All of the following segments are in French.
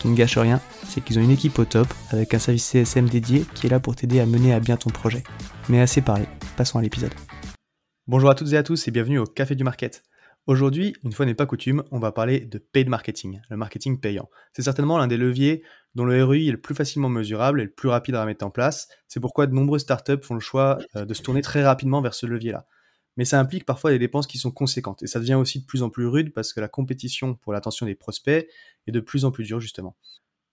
Qui ne gâche rien, c'est qu'ils ont une équipe au top avec un service CSM dédié qui est là pour t'aider à mener à bien ton projet. Mais assez parlé, passons à l'épisode. Bonjour à toutes et à tous et bienvenue au Café du Market. Aujourd'hui, une fois n'est pas coutume, on va parler de paid marketing, le marketing payant. C'est certainement l'un des leviers dont le ROI est le plus facilement mesurable et le plus rapide à mettre en place. C'est pourquoi de nombreuses startups font le choix euh, de se tourner très rapidement vers ce levier-là. Mais ça implique parfois des dépenses qui sont conséquentes et ça devient aussi de plus en plus rude parce que la compétition pour l'attention des prospects est de plus en plus dure justement.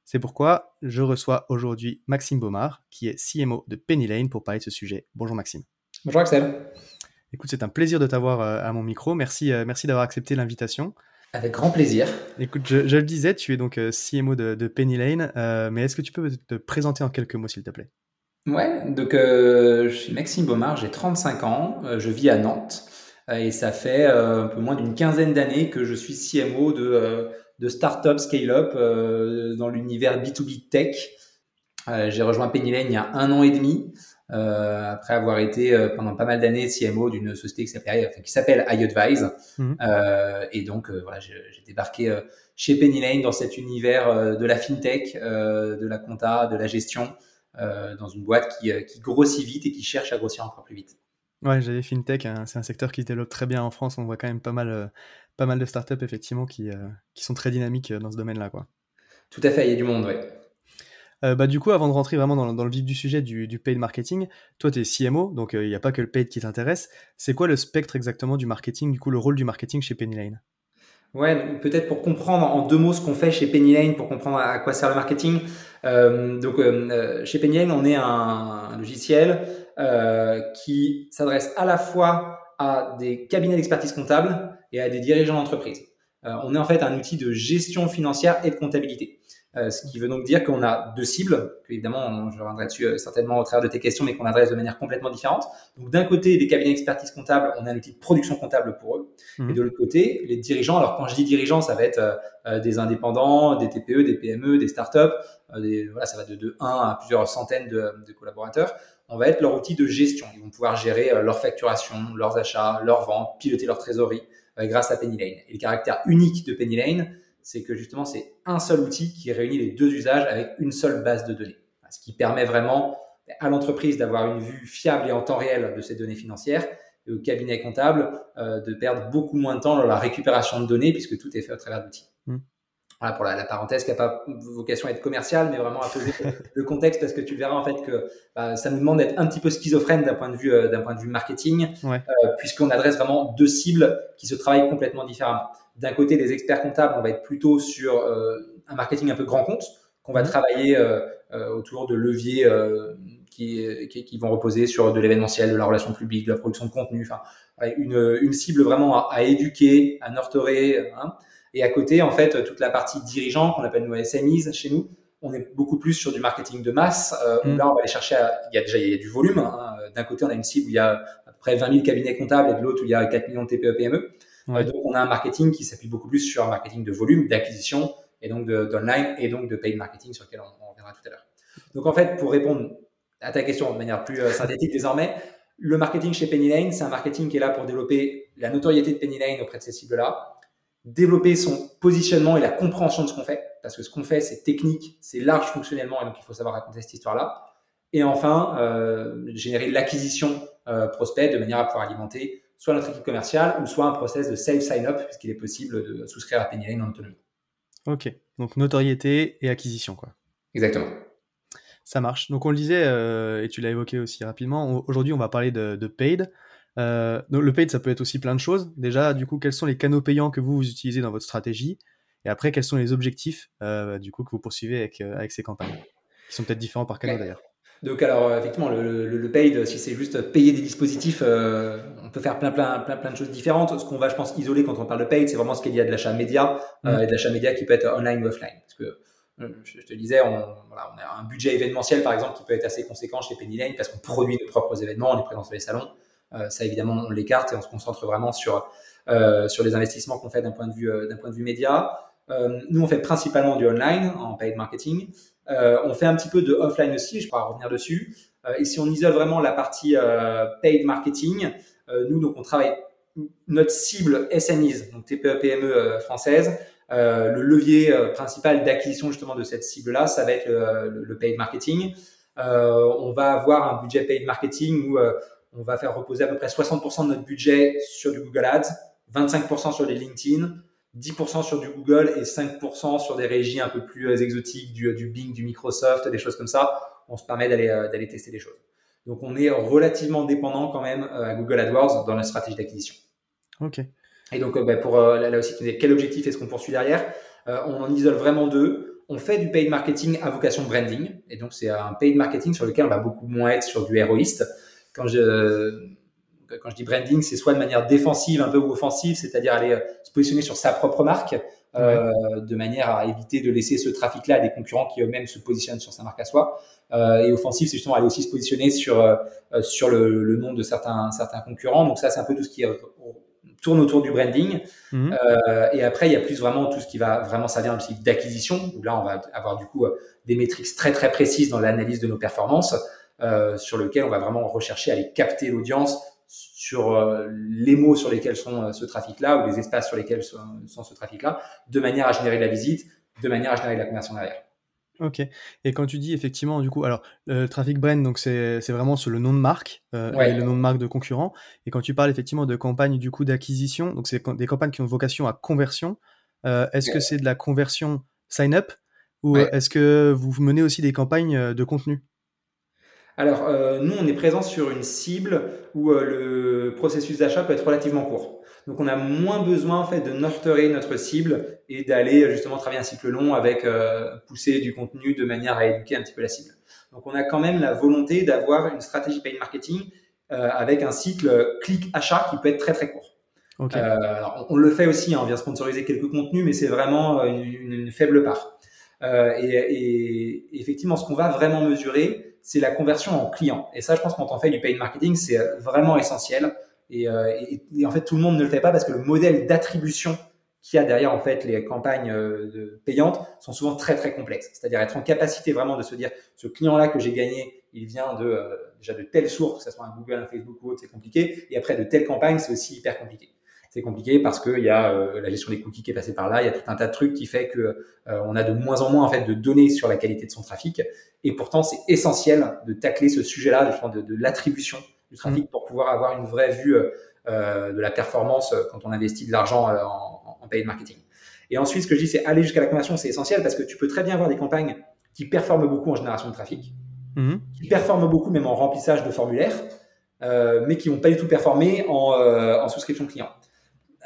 C'est pourquoi je reçois aujourd'hui Maxime Baumard, qui est CMO de Penny Lane pour parler de ce sujet. Bonjour Maxime. Bonjour Axel. Écoute, c'est un plaisir de t'avoir euh, à mon micro. Merci, euh, merci d'avoir accepté l'invitation. Avec grand plaisir. Écoute, je, le disais, tu es donc euh, CMO de, Penny Lane, mais est-ce que tu peux te présenter en quelques mots, s'il te plaît? Ouais, donc je suis Maxime Baumard, j'ai 35 ans, je vis à Nantes, et ça fait un peu moins d'une quinzaine d'années que je suis CMO de, de start-up scale-up dans l'univers B2B tech. j'ai rejoint Penny Lane il y a un an et demi. Euh, après avoir été euh, pendant pas mal d'années CMO d'une société qui s'appelle enfin, qui s'appelle iAdvise. Mhm. Euh, et donc voilà, j'ai débarqué chez Penny Lane dans cet univers de la fintech, de la compta, de la gestion, dans une boîte qui, qui grossit vite et qui cherche à grossir encore plus vite. Ouais, j'avais fintech, hein, c'est un secteur qui se développe très bien en France. On voit quand même pas mal, pas mal de startups effectivement qui, qui sont très dynamiques dans ce domaine-là, quoi. Tout à fait, il y a du monde. Euh, bah, du coup, avant de rentrer vraiment dans, le vif du sujet du, paid marketing, toi, tu es CMO, donc euh, il n'y a pas que le paid qui t'intéresse. C'est quoi le spectre exactement du marketing, du coup, le rôle du marketing chez Penny Lane Ouais, peut-être pour comprendre en deux mots ce qu'on fait chez Penny Lane, pour comprendre à quoi sert le marketing. Euh, donc, chez Penny Lane, on est un, logiciel qui s'adresse à la fois à des cabinets d'expertise comptable et à des dirigeants d'entreprise. on est en fait un outil de gestion financière et de comptabilité. Euh, ce qui veut donc dire qu'on a deux cibles, que évidemment, je reviendrai dessus euh, certainement au travers de tes questions, mais qu'on adresse de manière complètement différente. Donc d'un côté, des cabinets d'expertise comptable, on a un outil de production comptable pour eux. Mhm. Et de l'autre côté, les dirigeants, alors quand je dis dirigeants, ça va être euh, des indépendants, des TPE, des PME, des startups, des, voilà, ça va de, de 1 à plusieurs centaines de, de, collaborateurs. On va être leur outil de gestion. Ils vont pouvoir gérer leur facturation, leurs achats, leurs ventes, piloter leur trésorerie grâce à Penny Lane. Et le caractère unique de Penny Lane, c'est que justement, c'est un seul outil qui réunit les deux usages avec une seule base de données. Ce qui permet vraiment à l'entreprise d'avoir une vue fiable et en temps réel de ces données financières et au cabinet comptable euh, de perdre beaucoup moins de temps dans la récupération de données puisque tout est fait au travers d'outils. Mmh. Voilà pour la, parenthèse qui n'a pas vocation à être commerciale, mais vraiment à poser le contexte parce que tu verras en fait que bah, ça nous demande d'être un petit peu schizophrène d'un point de vue euh, d'un point de vue marketing, euh, puisqu'on adresse vraiment deux cibles qui se travaillent complètement différemment. D'un côté, les experts comptables, on va être plutôt sur euh, un marketing un peu grand compte, qu'on va mhm. travailler euh, euh, autour de leviers qui, qui, vont reposer sur de l'événementiel, de la relation publique, de la production de contenu, enfin, une, une cible vraiment à, éduquer, à nurturer. Hein. Et à côté, en fait, toute la partie dirigeant, qu'on appelle nous SMEs chez nous, on est beaucoup plus sur du marketing de masse. où mhm. là, on va aller chercher, il y a déjà il y a du volume. Hein. D'un côté, on a une cible où il y a à peu près 20 000 cabinets comptables et de l'autre où il y a 4 millions de TPE-PME. Ouais. donc, on a un marketing qui s'appuie beaucoup plus sur un marketing de volume, d'acquisition et donc d'online et donc de paid marketing sur lequel on, reviendra tout à l'heure. Donc, en fait, pour répondre à ta question de manière plus euh, synthétique désormais, le marketing chez Penny Lane, c'est un marketing qui est là pour développer la notoriété de Penny Lane auprès de ces cibles-là, développer son positionnement et la compréhension de ce qu'on fait, parce que ce qu'on fait, c'est technique, c'est large fonctionnellement, et donc il faut savoir raconter cette histoire-là. Et enfin, euh, générer l'acquisition euh, prospect de manière à pouvoir alimenter soit notre équipe commerciale ou soit un process de self sign-up, puisqu'il est possible de souscrire à Penny Lane en autonomie. Ok, donc notoriété et acquisition, quoi. Exactement. Ça marche. Donc on le disait, euh, et tu l'as évoqué aussi rapidement, aujourd'hui on va parler de, de paid. Euh, le paid, ça peut être aussi plein de choses. Déjà, du coup, quels sont les canaux payants que vous, vous utilisez dans votre stratégie? Et après, quels sont les objectifs euh, du coup que vous poursuivez avec, euh, avec ces campagnes? Qui sont peut-être différents par canal d'ailleurs. Donc alors effectivement le, le, le paid si c'est juste payer des dispositifs euh, on peut faire plein plein plein plein de choses différentes ce qu'on va je pense isoler quand on parle de paid c'est vraiment ce qu'il y a de l'achat média euh, mm. et de l'achat média qui peut être online ou offline parce que je te disais on, voilà, on a un budget événementiel par exemple qui peut être assez conséquent chez Penny Lane parce qu'on produit nos propres événements on est présent sur les salons ça évidemment on l'écarte et on se concentre vraiment sur euh, sur les investissements qu'on fait d'un point de vue d'un point de vue média nous on fait principalement du online en paid marketing euh, on fait un petit peu de offline aussi, je pourrais revenir dessus. Euh, et si on isole vraiment la partie euh, paid marketing, nous, donc, on travaille notre cible SMEs, donc TPE, PME française. le levier principal d'acquisition justement de cette cible-là, ça va être le, le, paid marketing. on va avoir un budget paid marketing où on va faire reposer à peu près 60% de notre budget sur du Google Ads, 25% sur les LinkedIn, 10% sur du Google et 5% sur des régies un peu plus euh, exotiques, du, du Bing, du Microsoft, des choses comme ça. On se permet d'aller euh, d'aller tester des choses. Donc on est relativement dépendant quand même euh, à Google AdWords dans la stratégie d'acquisition. Ok. Et donc bah, pour là, aussi, quel objectif est-ce qu'on poursuit derrière? On en isole vraiment deux. On fait du paid marketing à vocation branding, et donc c'est un paid marketing sur lequel on va beaucoup moins être sur du héroïste. Quand je quand je dis branding, c'est soit de manière défensive, un peu ou offensive, c'est-à-dire aller euh, se positionner sur sa propre marque, euh, de manière à éviter de laisser ce trafic-là à des concurrents qui eux-mêmes se positionnent sur sa marque à soi. Euh, et offensive, c'est justement aller aussi se positionner sur euh, sur le, le, nom de certains certains concurrents. Donc ça, c'est un peu tout ce qui tourne autour du branding. Mmh. Et après, il y a plus vraiment tout ce qui va vraiment servir un petit d'acquisition. Où là, on va avoir du coup des métriques très très précises dans l'analyse de nos performances, euh, sur lequel on va vraiment rechercher à aller capter l'audience sur euh, les mots sur lesquels sont euh, ce trafic-là ou les espaces sur lesquels sont, ce trafic-là, de manière à générer de la visite, de manière à générer de la conversion derrière. Ok. Et quand tu dis effectivement, du coup, alors le trafic brand, donc c'est vraiment sur le nom de marque euh, et le nom de marque de concurrent. Et quand tu parles effectivement de campagne du coup d'acquisition, donc c'est des campagnes qui ont vocation à conversion. Euh, est-ce que c'est de la conversion sign up ou est-ce que vous menez aussi des campagnes de contenu? Alors, euh, nous, on est présent sur une cible où euh, le processus d'achat peut être relativement court. Donc, on a moins besoin en fait de nurturer notre cible et d'aller justement travailler un cycle long avec euh, pousser du contenu de manière à éduquer un petit peu la cible. Donc, on a quand même la volonté d'avoir une stratégie paid marketing avec un cycle clic-achat qui peut être très très court. Okay. Alors, on, le fait aussi, hein, on vient sponsoriser quelques contenus, mais c'est vraiment une, une, une, faible part. Et, et, effectivement, ce qu'on va vraiment mesurer, c'est la conversion en client. Et ça, je pense, quand on fait du paid marketing, c'est euh, vraiment essentiel. Euh, et, et, en fait, tout le monde ne le fait pas parce que le modèle d'attribution qu'il y a derrière en fait les campagnes euh, payantes sont souvent très très complexes. C'est-à-dire être en capacité vraiment de se dire ce client-là que j'ai gagné, il vient de déjà de telle source, que ce soit un Google, un Facebook ou autre, c'est compliqué. Et après de telle campagne, c'est aussi hyper compliqué c'est compliqué parce qu'il y a euh, la gestion des cookies qui est passée par là, il y a tout un tas de trucs qui fait que euh, on a de moins en moins en fait de données sur la qualité de son trafic. Et pourtant, c'est essentiel de tacler ce sujet-là, de, de, de l'attribution du trafic mmh. pour pouvoir avoir une vraie vue euh, de la performance quand on investit de l'argent en, en paid marketing. Et ensuite, ce que je dis, c'est aller jusqu'à la conversion, c'est essentiel parce que tu peux très bien avoir des campagnes qui performent beaucoup en génération de trafic, mmh. qui performent beaucoup même en remplissage de formulaires, mais qui vont pas du tout performer en, en souscription client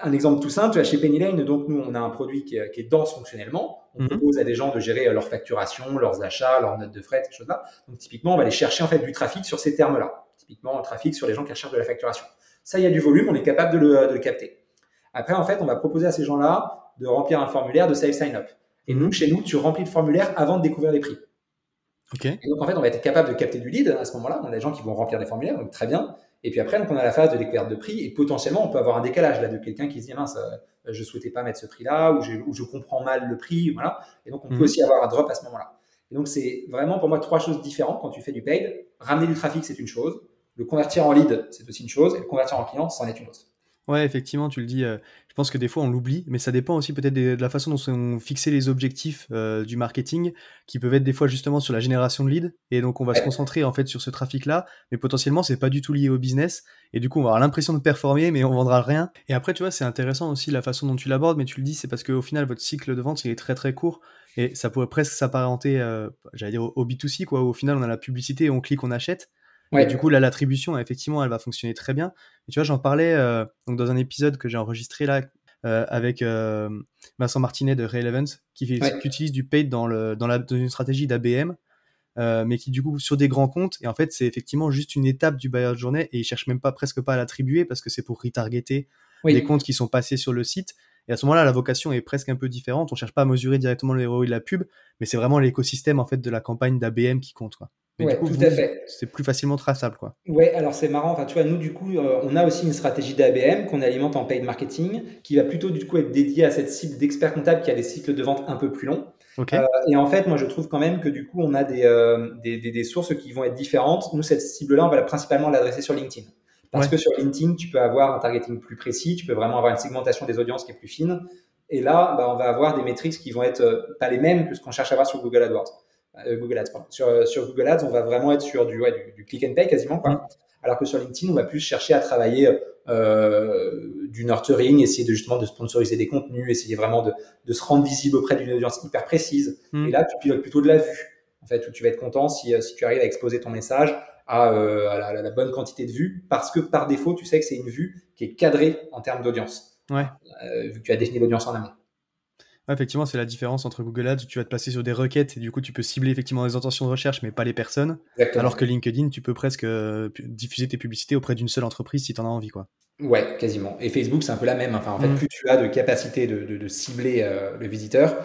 un exemple tout simple, chez Penny Lane, donc nous, on a un produit qui est, qui est dense fonctionnellement. On mhm. propose à des gens de gérer euh, leur facturation, leurs achats, leurs notes de frais, ces choses-là. Donc typiquement, on va aller chercher en fait du trafic sur ces termes-là. Typiquement, un trafic sur les gens qui recherchent de la facturation. Ça, il y a du volume, on est capable de le, de le capter. Après, en fait, on va proposer à ces gens-là de remplir un formulaire de Save Sign Up. Et nous, chez nous, tu remplis le formulaire avant de découvrir les prix. Okay. Et donc, en fait, on va être capable de capter du lead à ce moment-là. On a des gens qui vont remplir des formulaires, donc très bien. Et puis après, donc on a la phase de découverte de prix et potentiellement on peut avoir un décalage là de quelqu'un qui se dit mince, euh, je souhaitais pas mettre ce prix-là ou, ou, je comprends mal le prix, voilà. Et donc on peut mhm. aussi avoir un drop à ce moment-là. Et donc c'est vraiment pour moi trois choses différentes quand tu fais du paid. Ramener du trafic c'est une chose, Le convertir en lead, c'est aussi une chose, et le convertir en client, c'en est une autre. Ouais, effectivement, tu le dis. Euh, je pense que des fois on l'oublie, mais ça dépend aussi peut-être de, la façon dont sont fixés les objectifs euh, du marketing, qui peuvent être des fois justement sur la génération de leads. Et donc on va se concentrer en fait sur ce trafic-là, mais potentiellement c'est pas du tout lié au business. Et du coup on va avoir l'impression de performer, mais on vendra rien. Et après tu vois, c'est intéressant aussi la façon dont tu l'abordes, mais tu le dis, c'est parce qu'au final votre cycle de vente il est très très court et ça pourrait presque s'apparenter, euh, j'allais dire au B2C quoi. Au final on a la publicité, on clique, on achète. Ouais. du coup, là, l'attribution, effectivement, elle va fonctionner très bien. Et tu vois, j'en parlais euh, donc dans un épisode que j'ai enregistré là euh, avec euh, Vincent Martinet de Relevant, qui, qui, utilise du paid dans, le, dans, la, dans une stratégie d'ABM, euh, mais qui du coup sur des grands comptes. Et en fait, c'est effectivement juste une étape du buyer de journée et il cherche même pas presque pas à l'attribuer parce que c'est pour retargeter les comptes qui sont passés sur le site. Et à ce moment-là, la vocation est presque un peu différente. On cherche pas à mesurer directement le ROI de la pub, mais c'est vraiment l'écosystème en fait de la campagne d'ABM qui compte. Quoi tout à fait. C'est plus facilement traçable, quoi. Ouais, alors c'est marrant. Enfin, tu vois, nous, du coup, euh, on a aussi une stratégie d'ABM qu'on alimente en paid marketing, qui va plutôt, du coup, être dédiée à cette cible d'experts comptables qui a des cycles de vente un peu plus longs. Euh, et en fait, moi, je trouve quand même que du coup, on a euh, des, des, des, sources qui vont être différentes. Nous, cette cible-là, on va principalement l'adresser sur LinkedIn. Parce que sur LinkedIn, tu peux avoir un targeting plus précis, tu peux vraiment avoir une segmentation des audiences qui est plus fine. Et là, bah, on va avoir des métriques qui vont être pas les mêmes que ce qu'on cherche à avoir sur Google AdWords. Euh, Google Ads. Sur, euh, sur, Google Ads, on va vraiment être sur du, ouais, du, click and pay quasiment, quoi. Mm. Alors que sur LinkedIn, on va plus chercher à travailler euh, du nurturing, essayer de justement de sponsoriser des contenus, essayer vraiment de, de se rendre visible auprès d'une audience hyper précise. Mm. Et là, tu pilotes plutôt de la vue, en fait, où tu vas être content si, si tu arrives à exposer ton message à, à la, bonne quantité de vues, parce que par défaut, tu sais que c'est une vue qui est cadrée en termes d'audience, ouais. vu que tu as défini l'audience en amont effectivement, c'est la différence entre Google Ads où tu vas te placer sur des requêtes et du coup tu peux cibler effectivement les intentions de recherche mais pas les personnes. Alors que LinkedIn, tu peux presque euh, diffuser tes publicités auprès d'une seule entreprise si tu en as envie. Quoi. Ouais, quasiment. Et Facebook, c'est un peu la même. Enfin, en fait, mm. plus tu as de capacité de, cibler euh, le visiteur,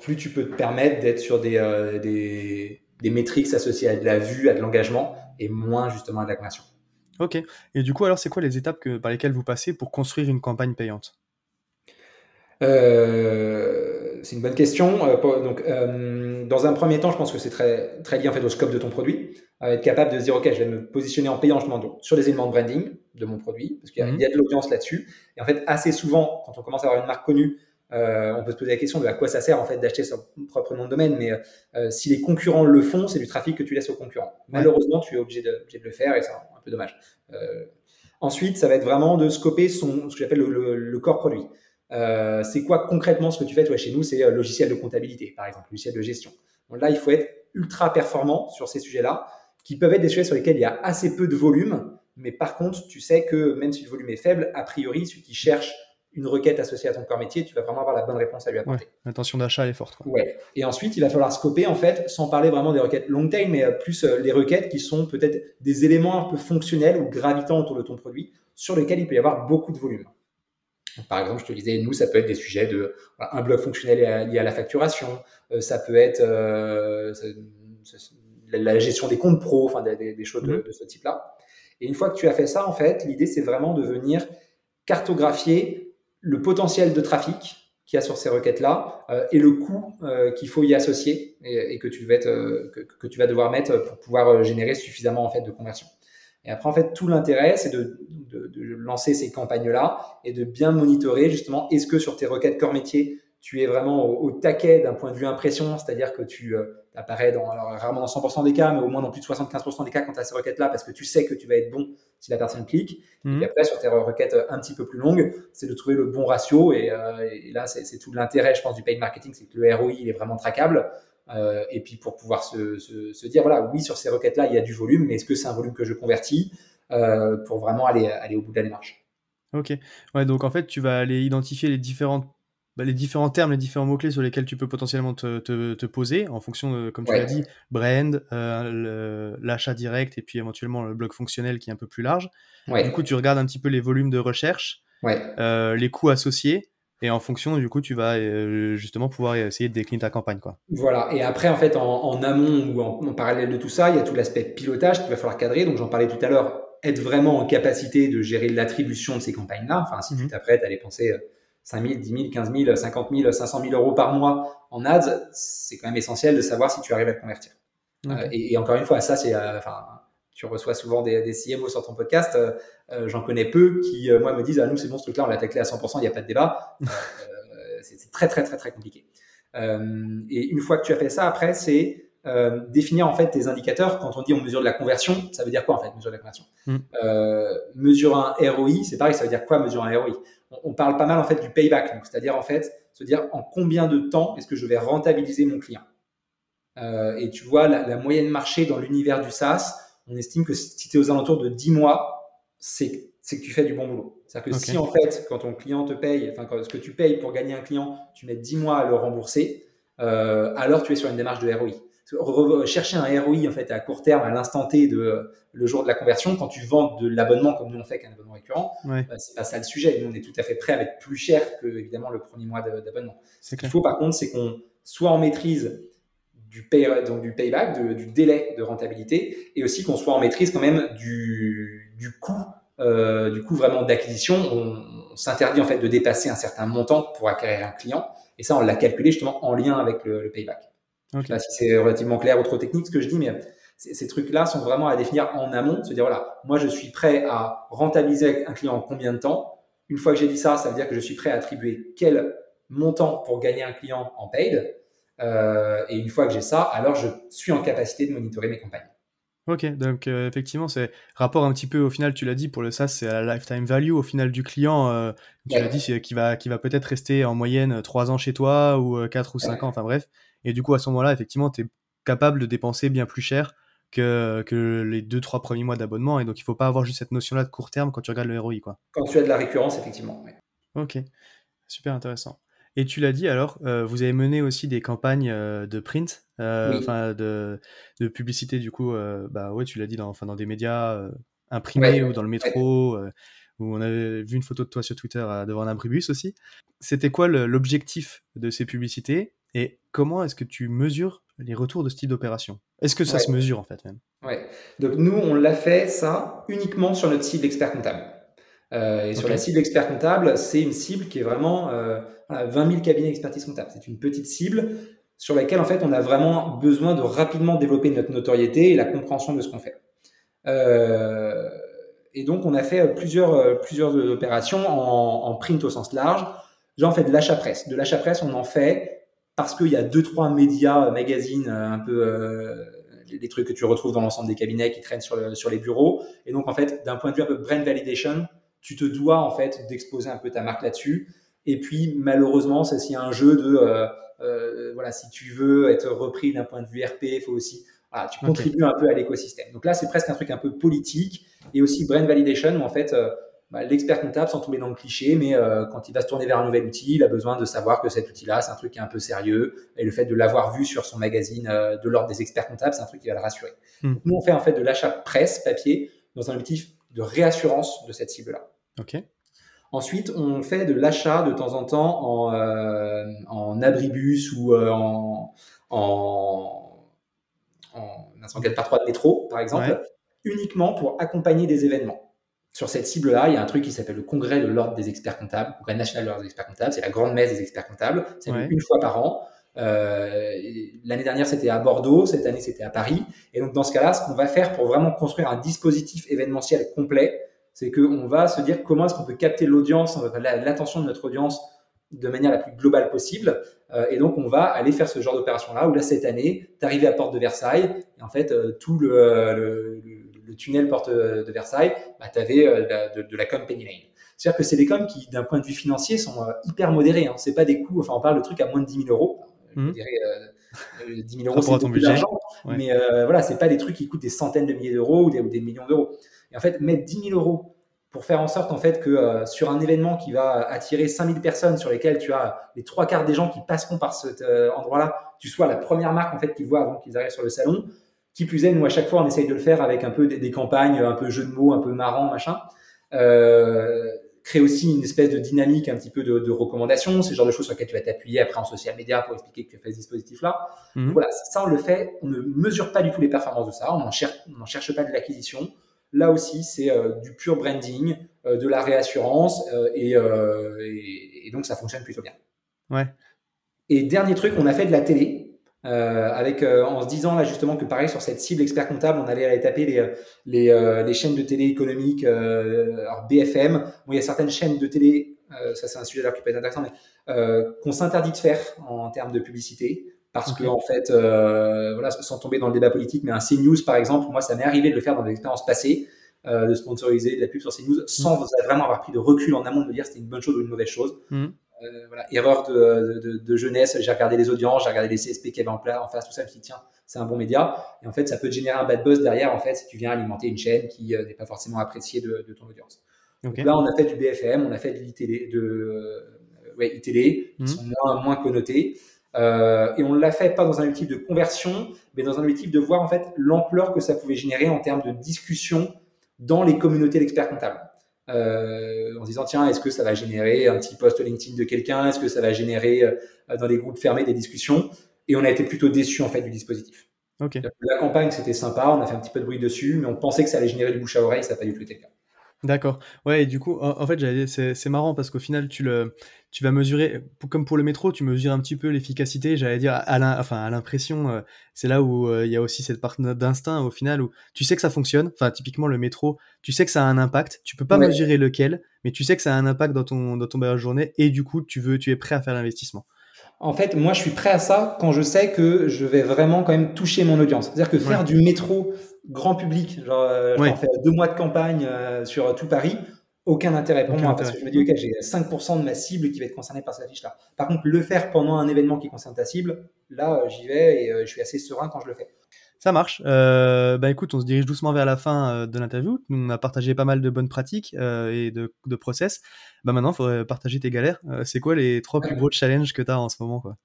plus tu peux te permettre d'être sur des, euh, des, des métriques associées à de la vue, à de l'engagement et moins justement à de la conversion. Ok. Et du coup, alors, c'est quoi les étapes que, par lesquelles vous passez pour construire une campagne payante? C'est une bonne question. Euh, donc, euh, dans un premier temps, je pense que c'est très, très lié en fait au scope de ton produit. être capable de se dire, OK, je vais me positionner en payant justement sur les éléments de branding de mon produit, parce qu'il y, a mhm. de l'audience là-dessus. Et en fait, assez souvent, quand on commence à avoir une marque connue, on peut se poser la question de à quoi ça sert en fait d'acheter son propre nom de domaine, mais si les concurrents le font, c'est du trafic que tu laisses aux concurrents. Malheureusement, tu es obligé de, de, le faire et c'est un, peu dommage. ensuite, ça va être vraiment de scoper son, ce que j'appelle le, le, corps produit. Euh, c'est quoi concrètement ce que tu fais toi chez nous? C'est euh, logiciel de comptabilité, par exemple, logiciel de gestion. Donc là, il faut être ultra performant sur ces sujets-là, qui peuvent être des sujets sur lesquels il y a assez peu de volume, mais par contre, tu sais que même si le volume est faible, a priori, celui qui cherche une requête associée à ton corps métier, tu vas vraiment avoir la bonne réponse à lui apporter. L'intention d'achat est forte. Ouais. Et ensuite, il va falloir scoper, en fait, sans parler vraiment des requêtes long tail, mais euh, plus les requêtes qui sont peut-être des éléments un peu fonctionnels ou gravitants autour de ton produit, sur lesquels il peut y avoir beaucoup de volume. Par exemple, je te disais, nous, ça peut être des sujets de un bloc fonctionnel lié à la facturation, euh, ça peut être euh, la gestion des comptes pro, enfin des, choses de, mhm. ce type-là. Et une fois que tu as fait ça, en fait, l'idée c'est vraiment de venir cartographier le potentiel de trafic qu'il y a sur ces requêtes-là euh, et le coût qu'il faut y associer et, que, tu vas que, que, tu vas devoir mettre pour pouvoir générer suffisamment en fait de conversion. Et après, en fait, tout l'intérêt, c'est de, de, de, lancer ces campagnes-là et de bien monitorer justement, est-ce que sur tes requêtes corps métier, tu es vraiment au, taquet d'un point de vue impression, c'est-à-dire que tu euh, apparais dans, alors, rarement dans 100% des cas, mais au moins dans plus de 75% des cas quand tu as ces requêtes-là, parce que tu sais que tu vas être bon si la personne clique. Et mmh. après, sur tes requêtes un petit peu plus longues, c'est de trouver le bon ratio. Et, euh, et là, c'est tout l'intérêt, je pense, du paid marketing, c'est que le ROI, il est vraiment traquable. Euh, et puis pour pouvoir se, se, se, dire, voilà, oui, sur ces requêtes-là, il y a du volume, mais est-ce que c'est un volume que je convertis? euh, pour vraiment aller, aller au bout de la démarche Ok. Ouais, donc en fait, tu vas aller identifier les différentes bah, les différents termes, les différents mots-clés sur lesquels tu peux potentiellement te, te, te poser en fonction, de, comme tu l'as dit, brand, euh, l'achat direct et puis éventuellement le bloc fonctionnel qui est un peu plus large. Du coup, tu regardes un petit peu les volumes de recherche, euh, les coûts associés et en fonction, du coup, tu vas euh, justement pouvoir essayer de décliner ta campagne. Quoi. Voilà. Et après, en fait, en, amont ou en, parallèle de tout ça, il y a tout l'aspect pilotage qu'il va falloir cadrer. Donc, j'en parlais tout à l'heure. Être vraiment en capacité de gérer l'attribution de ces campagnes-là. Enfin, si tu mhm. t'apprêtes à les penser 5 000, 10 000, 15 000, 50 000, 500 000 euros par mois en ads, c'est quand même essentiel de savoir si tu arrives à le convertir. Euh, et, encore une fois, ça, c'est, euh, tu reçois souvent des, des, CMO sur ton podcast, j'en connais peu qui, moi, me disent, ah, nous, c'est bon, ce truc-là, on l'a taclé à 100%, il n'y a pas de débat. c'est très, très, très, très compliqué. et une fois que tu as fait ça, après, c'est euh, définir en fait tes indicateurs. Quand on dit on mesure de la conversion, ça veut dire quoi en fait mesure de la conversion mm. euh, Mesure un ROI, c'est pareil, ça veut dire quoi mesure un ROI on, parle pas mal en fait du payback, c'est-à-dire en fait se dire en combien de temps est-ce que je vais rentabiliser mon client? Euh, et tu vois la, moyenne marché dans l'univers du SaaS, on estime que si tu es aux alentours de 10 mois, c'est que tu fais du bon boulot. C'est-à-dire que si en fait, quand ton client te paye, enfin quand ce que tu payes pour gagner un client, tu mets 10 mois à le rembourser, alors tu es sur une démarche de ROI chercher un ROI en fait à court terme, à l'instant T de le jour de la conversion, quand tu vends de l'abonnement comme nous on fait qu'un abonnement récurrent, ouais. bah, c'est pas ça le sujet. Nous on est tout à fait prêt à mettre plus cher que évidemment le premier mois d'abonnement. Ce qu'il faut par contre, c'est qu'on soit en maîtrise du, pay, donc du payback, du délai de rentabilité, et aussi qu'on soit en maîtrise quand même du, du coût, euh, du coût vraiment d'acquisition. On, s'interdit en fait de dépasser un certain montant pour acquérir un client, et ça on l'a calculé justement en lien avec le payback. Okay. Je sais pas si c'est relativement clair ou trop technique ce que je dis, mais ces trucs-là sont vraiment à définir en amont, se dire voilà, moi je suis prêt à rentabiliser un client en combien de temps? Une fois que j'ai dit ça, ça veut dire que je suis prêt à attribuer quel montant pour gagner un client en paid. Euh, et une fois que j'ai ça, alors je suis en capacité de monitorer mes campagnes. Ok, donc euh, effectivement, c'est rapport un petit peu au final, tu l'as dit, pour le SaaS, c'est à la lifetime value au final du client. Euh, tu l'as dit, qui va, qui va peut-être rester en moyenne 3 ans chez toi ou 4 ou 5 ans, enfin bref. Et du coup, à ce moment-là, effectivement, tu es capable de dépenser bien plus cher que, que les 2-3 premiers mois d'abonnement. Et donc, il ne faut pas avoir juste cette notion-là de court terme quand tu regardes le ROI. Quoi. Quand tu as de la récurrence, effectivement. Ok, super intéressant. Et tu l'as dit alors, euh, vous avez mené aussi des campagnes euh, de print, euh, de, de, publicité du coup, bah ouais, tu l'as dit dans, dans des médias imprimés ou dans le métro, où on avait vu une photo de toi sur Twitter devant un abribus aussi. C'était quoi l'objectif de ces publicités? Et comment est-ce que tu mesures les retours de ce type d'opération? Est-ce que ça se mesure en fait même? Ouais. Donc nous, on l'a fait ça uniquement sur notre cible expert comptable. Euh, et sur la cible expert comptable, c'est une cible qui est vraiment euh, 20 000 cabinets d'expertise comptable. C'est une petite cible sur laquelle en fait on a vraiment besoin de rapidement développer notre notoriété et la compréhension de ce qu'on fait. Euh, et donc on a fait plusieurs plusieurs opérations en, en print au sens large. Genre en fait de l'achat presse. De l'achat presse, on en fait parce qu'il y a deux trois médias, euh, magazines, euh, un peu euh, les trucs que tu retrouves dans l'ensemble des cabinets qui traînent sur, sur les bureaux. Et donc en fait, d'un point de vue un peu brand validation, tu te dois en fait d'exposer un peu ta marque là-dessus. Et puis malheureusement, c'est aussi un jeu de voilà, si tu veux être repris d'un point de vue RP, il faut aussi tu contribues un peu à l'écosystème. Donc là, c'est presque un truc un peu politique et aussi brand validation où en fait bah, l'expert comptable, sans tomber dans le cliché, mais euh, quand il va se tourner vers un nouvel outil, il a besoin de savoir que cet outil-là, c'est un truc qui est un peu sérieux. Et le fait de l'avoir vu sur son magazine euh, de l'ordre des experts comptables, c'est un truc qui va le rassurer. Hmm. nous, on fait en fait de l'achat presse, papier, dans un objectif de réassurance de cette cible-là. Ok. Ensuite, on fait de l'achat de temps en temps en, euh, en abribus ou en, en, en 104 par 3 de métro, par exemple, uniquement pour accompagner des événements sur cette cible-là, il y a un truc qui s'appelle le congrès de l'ordre des experts comptables, le congrès national de l'ordre des experts comptables. C'est la grande messe des experts comptables. C'est une fois par an. Euh, L'année dernière, c'était à Bordeaux. Cette année, c'était à Paris. Et donc, dans ce cas-là, ce qu'on va faire pour vraiment construire un dispositif événementiel complet, c'est qu'on va se dire comment est-ce qu'on peut capter l'audience, l'attention de notre audience de manière la plus globale possible. Euh, et donc, on va aller faire ce genre d'opération-là, où là, cette année, tu arrives à Porte de Versailles, et en fait, euh, tout le, le, le tunnel porte de Versailles, bah, tu avais euh, de, de, la com Penny Lane. C'est-à-dire que c'est des coms qui, d'un point de vue financier, sont euh, hyper modérés. Hein. C'est pas des coûts, enfin, on parle de trucs à moins de 10 000 euros. Je mmh. dirais, 10 000 euros, c'est beaucoup d'argent. Mais euh, voilà, c'est pas des trucs qui coûtent des centaines de milliers d'euros ou des, millions d'euros. Et en fait, mettre 10 000 euros pour faire en sorte en fait que sur un événement qui va attirer 5000 personnes sur lesquelles tu as les trois quarts des gens qui passeront par cet endroit-là, tu sois la première marque en fait qu'ils voient avant qu'ils arrivent sur le salon, qui plus est, nous, à chaque fois, on essaye de le faire avec un peu des, campagnes, un peu jeu de mots, un peu marrant, machin. Euh, créer aussi une espèce de dynamique, un petit peu de, de recommandation, c'est le genre de choses sur lesquelles tu vas t'appuyer après en social media pour expliquer que tu as fait ce dispositif-là. Mhm. Voilà, ça, on le fait. On ne mesure pas du tout les performances de ça. On n'en cherche, cherche pas de l'acquisition. Là aussi, c'est euh, du pur branding, euh, de la réassurance, euh, et, et, et, donc ça fonctionne plutôt bien. Ouais. Et dernier truc, on a fait de la télé. Avec en se disant là justement que pareil sur cette cible expert comptable, on allait aller taper les les, les chaînes de télé économiques, alors BFM. Bon, il y a certaines chaînes de télé, ça c'est un sujet d'ailleurs qui peut être intéressant, mais qu'on s'interdit de faire en termes de publicité parce que en fait, voilà, sans tomber dans le débat politique, mais un CNews par exemple, moi ça m'est arrivé de le faire dans des expériences passées. Euh, de sponsoriser de la pub sur CNews sans mm. vraiment avoir pris de recul en amont de me dire c'était une bonne chose ou une mauvaise chose. Mm. Euh, voilà, erreur de, de, de jeunesse, j'ai regardé les audiences, j'ai regardé les CSP qu'il y avait en, place, en face, tout ça, je me suis dit, tiens, c'est un bon média. Et en fait, ça peut te générer un bad buzz derrière, en fait, si tu viens alimenter une chaîne qui euh, n'est pas forcément appréciée de, de ton audience. Donc là, on a fait du BFM, on a fait de l'ITD, de, euh, ouais, ITD, qui mm. sont moins, moins connotés. Euh, et on l'a fait pas dans un objectif de conversion, mais dans un objectif de voir en fait l'ampleur que ça pouvait générer en termes de discussion dans les communautés d'experts comptables. Euh, en se disant tiens est-ce que ça va générer un petit post LinkedIn de quelqu'un? Est-ce que ça va générer euh, dans les groupes fermés des discussions? Et on a été plutôt déçus en fait du dispositif. Okay. la campagne c'était sympa on a fait un petit peu de bruit dessus mais on pensait que ça allait générer du bouche à oreille ça n'a pas du tout été le cas D'accord. Ouais, et du coup, en, fait, c'est marrant parce qu'au final, tu le, tu vas mesurer, comme pour le métro, tu mesures un petit peu l'efficacité, j'allais dire, à enfin, à l'impression, euh, c'est là où euh, il y a aussi cette part d'instinct au final où tu sais que ça fonctionne. Enfin, typiquement, le métro, tu sais que ça a un impact. Tu peux pas mesurer lequel, mais tu sais que ça a un impact dans ton, dans ton de journée et du coup, tu veux, tu es prêt à faire l'investissement. En fait, moi, je suis prêt à ça quand je sais que je vais vraiment quand même toucher mon audience. C'est-à-dire que faire du métro grand public, genre, euh, faire deux mois de campagne euh, sur tout Paris, aucun intérêt pour moi parce que je me dis, ok, j'ai 5% de ma cible qui va être concernée par cette affiche-là. Par contre, le faire pendant un événement qui concerne ta cible, là, euh, j'y vais et je suis assez serein quand je le fais. Ça marche. Euh, bah écoute, on se dirige doucement vers la fin de l'interview. On a partagé pas mal de bonnes pratiques euh, et de, de, process. Bah maintenant, il faudrait partager tes galères. Euh, c'est quoi les trois plus gros challenges que tu as en ce moment quoi?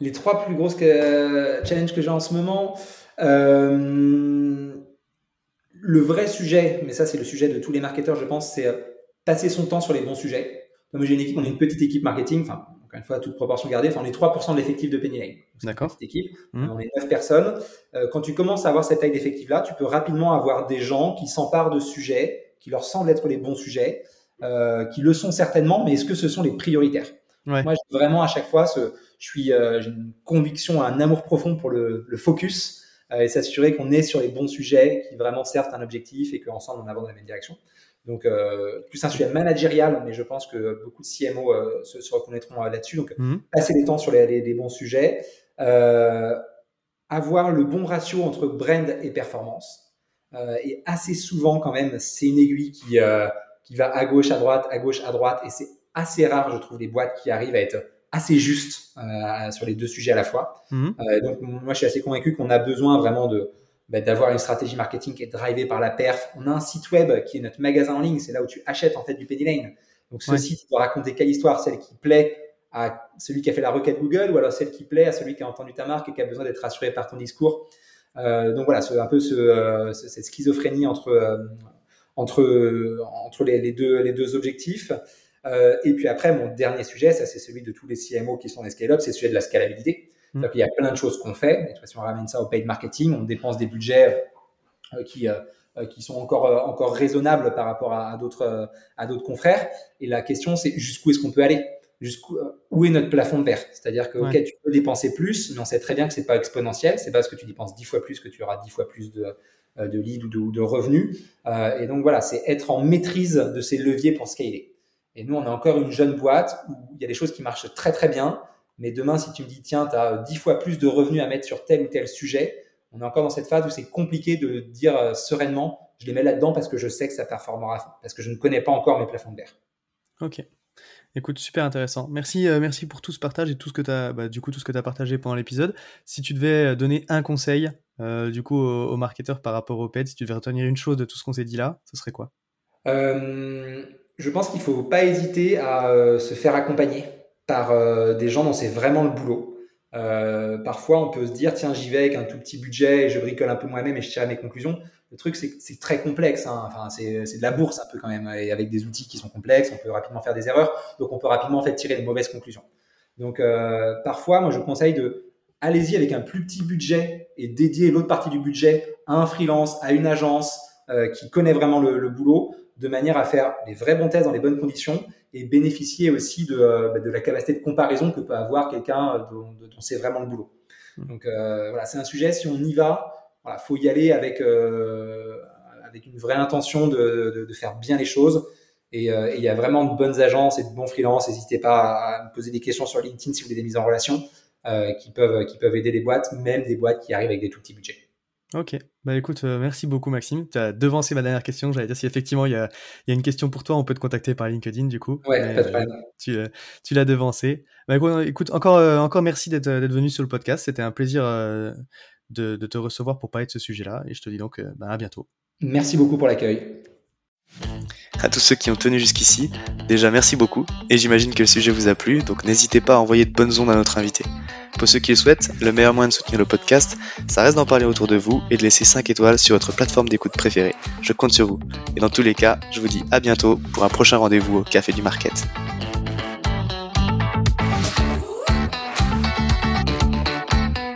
Les trois plus grosses challenges que j'ai en ce moment. Le vrai sujet, mais ça c'est le sujet de tous les marketeurs, je pense, c'est passer son temps sur les bons sujets. Comme j'ai une équipe, on est une petite équipe marketing, enfin encore une fois, toute proportion gardée, enfin, on est 3% de l'effectif de Penny Lane. D'accord. Cette équipe, mmh. on est 9 personnes. Euh, quand tu commences à avoir cette taille d'effectif-là, tu peux rapidement avoir des gens qui s'emparent de sujets, qui leur semblent être les bons sujets, euh, qui le sont certainement, mais est-ce que ce sont les prioritaires? Moi, vraiment à chaque fois, ce, je suis, euh, j'ai une conviction, un amour profond pour le, le focus et s'assurer qu'on est sur les bons sujets qui vraiment servent un objectif et qu'ensemble on avance dans la même direction. Donc, euh, plus un sujet managérial, mais je pense que beaucoup de CMO euh, se, reconnaîtront euh, là-dessus. Donc, mhm. passer les temps sur les, bons sujets, avoir le bon ratio entre brand et performance. et assez souvent, quand même, c'est une aiguille qui, qui va à gauche, à droite, à gauche, à droite. Et c'est assez rare, je trouve, des boîtes qui arrivent à être assez justes sur les deux sujets à la fois. Mhm. donc, moi, je suis assez convaincu qu'on a besoin vraiment de bah, d'avoir une stratégie marketing qui est drivée par la perf. On a un site web qui est notre magasin en ligne, c'est là où tu achètes en fait du penny lane. Donc ce site doit raconter quelle histoire, celle qui plaît à celui qui a fait la requête Google ou alors celle qui plaît à celui qui a entendu ta marque et qui a besoin d'être rassuré par ton discours? Euh, donc voilà, c'est un peu ce, euh, cette schizophrénie entre, euh, entre, entre les, les, deux, les deux objectifs. Euh, et puis après, mon dernier sujet, ça c'est celui de tous les CMO qui sont des scale-up, c'est le sujet de la scalabilité. Mm. Il y a plein de choses qu'on fait. Et si on ramène ça au paid marketing, on dépense des budgets euh, qui, euh, euh, qui sont encore, encore raisonnables par rapport à, d'autres, à d'autres confrères. Et la question, c'est jusqu'où est-ce qu'on peut aller? Jusqu'où où est notre plafond de verre? C'est-à-dire que tu peux dépenser plus, mais on sait très bien que c'est pas exponentiel. C'est parce que tu dépenses dix fois plus que tu auras dix fois plus de, de leads ou de, de revenus. et donc voilà, c'est être en maîtrise de ces leviers pour scaler. Et nous, on est encore une jeune boîte où il y a des choses qui marchent très très bien, mais demain, si tu me dis, tiens, tu as dix fois plus de revenus à mettre sur tel ou tel sujet, on est encore dans cette phase où c'est compliqué de dire euh, sereinement, je les mets là-dedans parce que je sais que ça performera, parce que je ne connais pas encore mes plafonds de verre. Ok. Écoute, super intéressant. Merci, euh, merci pour tout ce partage et tout ce que tu as, bah, du coup, tout ce que tu as partagé pendant l'épisode. Si tu devais euh, donner un conseil, du coup, aux, marketeurs par rapport au PED, si tu devais retenir une chose de tout ce qu'on s'est dit là, ce serait quoi? Je pense qu'il ne faut pas hésiter à se faire accompagner par euh, des gens dont c'est vraiment le boulot. Euh, parfois, on peut se dire, tiens, j'y vais avec un tout petit budget et je bricole un peu moi-même et je tire mes conclusions. Le truc, c'est c'est très complexe. Hein. Enfin, c'est de la bourse un peu quand même, et avec des outils qui sont complexes, on peut rapidement faire des erreurs, donc on peut rapidement en fait tirer les mauvaises conclusions. Donc, euh, parfois, moi, je conseille de allez-y avec un plus petit budget et dédier l'autre partie du budget à un freelance, à une agence euh, qui connaît vraiment le boulot, de manière à faire les vrais bons tests dans les bonnes conditions et bénéficier aussi de, euh, bah, de la capacité de comparaison que peut avoir quelqu'un euh, dont, c'est vraiment le boulot. Mm. Donc voilà, c'est un sujet, si on y va, voilà, faut y aller avec, avec une vraie intention de, de, faire bien les choses. Et il y a vraiment de bonnes agences et de bons freelances. N'hésitez pas à me poser des questions sur LinkedIn si vous voulez des mises en relation qui, peuvent, qui peuvent aider les boîtes, même des boîtes qui arrivent avec des tout petits budgets. Ok, bah écoute, euh, merci beaucoup Maxime. Tu as devancé ma dernière question. J'allais dire si effectivement il y a, y a, une question pour toi, on peut te contacter par LinkedIn du coup. Ouais, pas de problème. tu, euh, tu l'as devancé. Bah écoute, encore, euh, encore merci d'être venu sur le podcast. C'était un plaisir de, de, te recevoir pour parler de ce sujet-là. Et je te dis donc bah, à bientôt. Merci beaucoup pour l'accueil. À tous ceux qui ont tenu jusqu'ici, déjà merci beaucoup, et j'imagine que le sujet vous a plu, donc n'hésitez pas à envoyer de bonnes ondes à notre invité. Pour ceux qui le souhaitent, le meilleur moyen de soutenir le podcast, ça reste d'en parler autour de vous et de laisser 5 étoiles sur votre plateforme d'écoute préférée. Je compte sur vous. Et dans tous les cas, je vous dis à bientôt pour un prochain rendez-vous au Café du Market.